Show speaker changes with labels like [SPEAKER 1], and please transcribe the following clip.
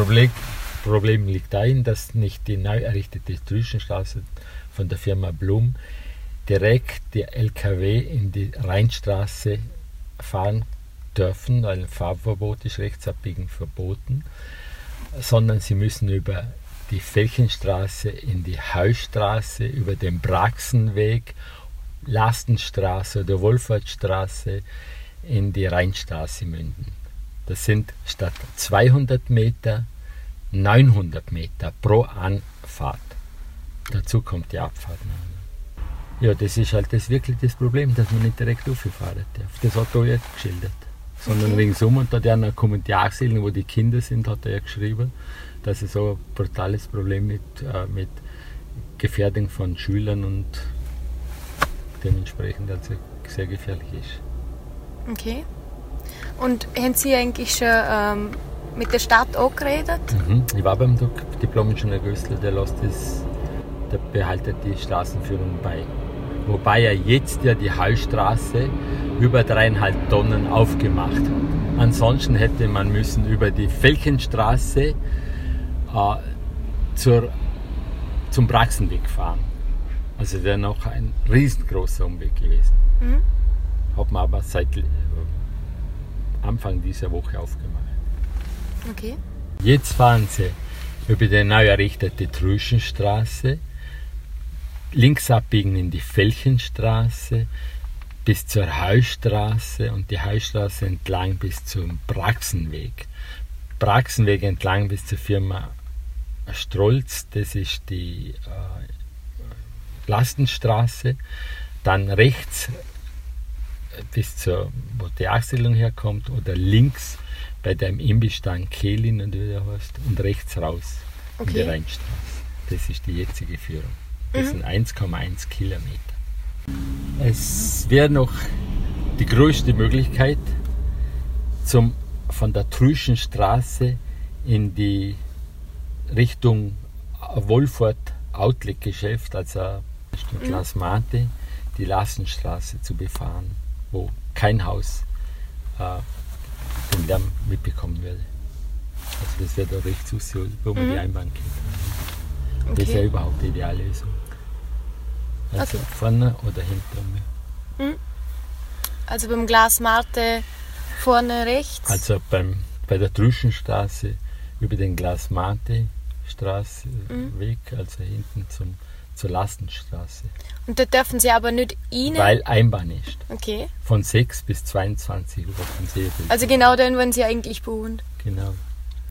[SPEAKER 1] Problem, Problem liegt darin, dass nicht die neu errichtete Trüschenstraße von der Firma Blum direkt die LKW in die Rheinstraße fahren dürfen, weil ein Fahrverbot ist rechtsabbiegen verboten, sondern sie müssen über die Felchenstraße in die Heustraße, über den Braxenweg, Lastenstraße oder Wohlfahrtsstraße in die Rheinstraße münden. Das sind statt 200 Meter 900 Meter pro Anfahrt. Dazu kommt die Abfahrt. Ja, das ist halt das wirklich das Problem, dass man nicht direkt auffahren darf. Das hat er ja geschildert. Sondern okay. ringsum und da hat er einen Kommentar gesehen, wo die Kinder sind, hat er ja geschrieben, dass es so ein brutales Problem mit, äh, mit Gefährdung von Schülern und dementsprechend also sehr gefährlich ist.
[SPEAKER 2] Okay. Und haben Sie eigentlich schon ähm, mit der Stadt auch geredet?
[SPEAKER 1] Mhm. Ich war beim Diplom-Ingenieur Gößler, der lässt das, der behaltet die Straßenführung bei. Wobei er jetzt ja die Hallstraße über dreieinhalb Tonnen aufgemacht hat. Ansonsten hätte man müssen über die Felchenstraße äh, zur, zum Praxenweg fahren. Also wäre noch ein riesengroßer Umweg gewesen. Mhm. Hat man aber seit äh, Anfang dieser Woche aufgemacht.
[SPEAKER 2] Okay.
[SPEAKER 1] Jetzt fahren sie über die neu errichtete Trüschenstraße, links abbiegen in die Felchenstraße bis zur Heustraße und die Heustraße entlang bis zum Praxenweg. Praxenweg entlang bis zur Firma Strolz, das ist die äh, Lastenstraße. Dann rechts bis zur, wo die Achselung herkommt, oder links bei deinem Imbissstand Kehlin und wie der heißt, und rechts raus okay. in die Rheinstraße. Das ist die jetzige Führung. Das mhm. sind 1,1 Kilometer. Es wäre noch die größte Möglichkeit, zum, von der Trüschen Straße in die Richtung Wohlfahrt Outlet Geschäft, also Richtung mhm. Glas Mate, die Lassenstraße zu befahren, wo kein Haus äh, Lärm mitbekommen werde. Also das wäre der Rechtsfuß, wo man mhm. die Einbahn kennt. Okay. Das ist ja überhaupt die ideale Lösung. Also okay. vorne oder hinter mir. Mhm.
[SPEAKER 2] Also beim Glas Marte vorne rechts?
[SPEAKER 1] Also beim, bei der Trüschenstraße über den Glas Marte Straße mhm. Weg, also hinten zum, zur Lastenstraße.
[SPEAKER 2] Und da dürfen Sie aber nicht rein?
[SPEAKER 1] Weil Einbahn ist.
[SPEAKER 2] Okay.
[SPEAKER 1] Von 6 bis 22 Uhr vom
[SPEAKER 2] Also genau dann, wenn Sie eigentlich wohnen?
[SPEAKER 1] Genau.